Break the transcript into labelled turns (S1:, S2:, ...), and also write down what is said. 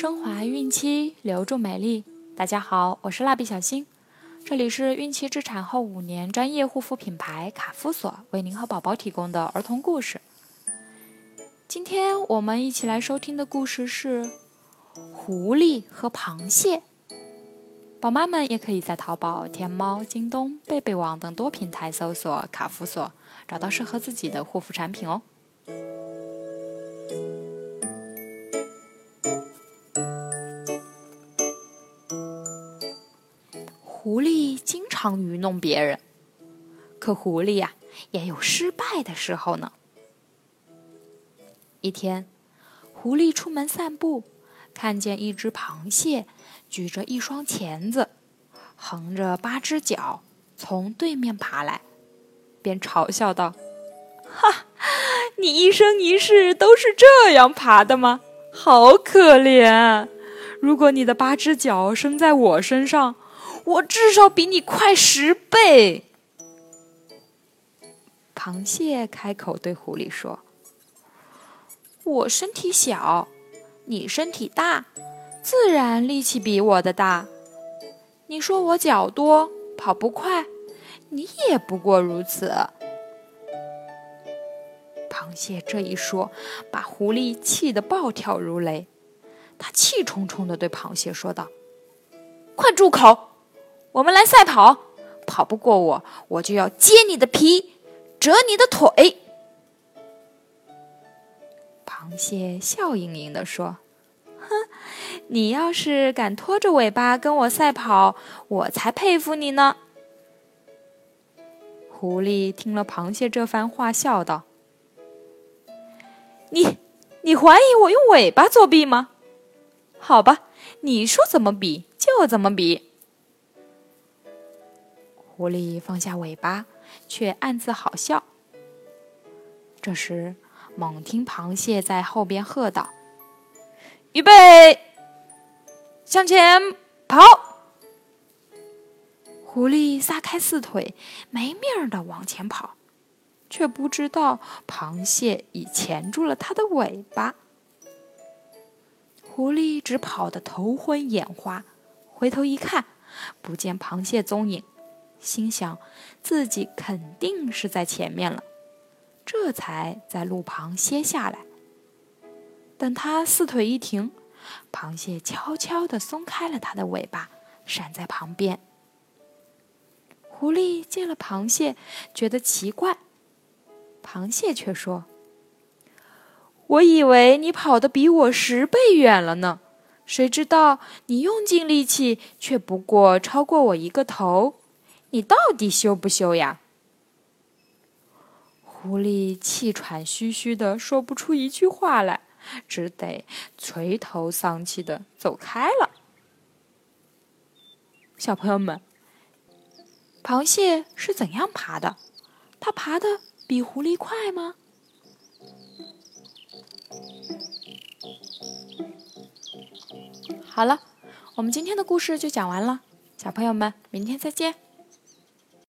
S1: 升华孕期，留住美丽。大家好，我是蜡笔小新，这里是孕期至产后五年专业护肤品牌卡夫索为您和宝宝提供的儿童故事。今天我们一起来收听的故事是《狐狸和螃蟹》。宝妈们也可以在淘宝、天猫、京东、贝贝网等多平台搜索卡夫索，找到适合自己的护肤产品哦。狐狸经常愚弄别人，可狐狸呀也有失败的时候呢。一天，狐狸出门散步，看见一只螃蟹举着一双钳子，横着八只脚从对面爬来，便嘲笑道：“ 哈，你一生一世都是这样爬的吗？好可怜！如果你的八只脚生在我身上。”我至少比你快十倍。螃蟹开口对狐狸说：“我身体小，你身体大，自然力气比我的大。你说我脚多，跑不快，你也不过如此。”螃蟹这一说，把狐狸气得暴跳如雷。他气冲冲地对螃蟹说道：“快住口！”我们来赛跑，跑不过我，我就要揭你的皮，折你的腿。螃蟹笑盈盈地说：“哼，你要是敢拖着尾巴跟我赛跑，我才佩服你呢。”狐狸听了螃蟹这番话，笑道：“你，你怀疑我用尾巴作弊吗？好吧，你说怎么比就怎么比。”狐狸放下尾巴，却暗自好笑。这时，猛听螃蟹在后边喝道：“预备，向前跑！”狐狸撒开四腿，没命儿的往前跑，却不知道螃蟹已钳住了它的尾巴。狐狸只跑得头昏眼花，回头一看，不见螃蟹踪影。心想，自己肯定是在前面了，这才在路旁歇下来。等他四腿一停，螃蟹悄悄地松开了它的尾巴，闪在旁边。狐狸见了螃蟹，觉得奇怪，螃蟹却说：“我以为你跑得比我十倍远了呢，谁知道你用尽力气，却不过超过我一个头。”你到底羞不羞呀？狐狸气喘吁吁的说不出一句话来，只得垂头丧气的走开了。小朋友们，螃蟹是怎样爬的？它爬的比狐狸快吗？好了，我们今天的故事就讲完了，小朋友们，明天再见。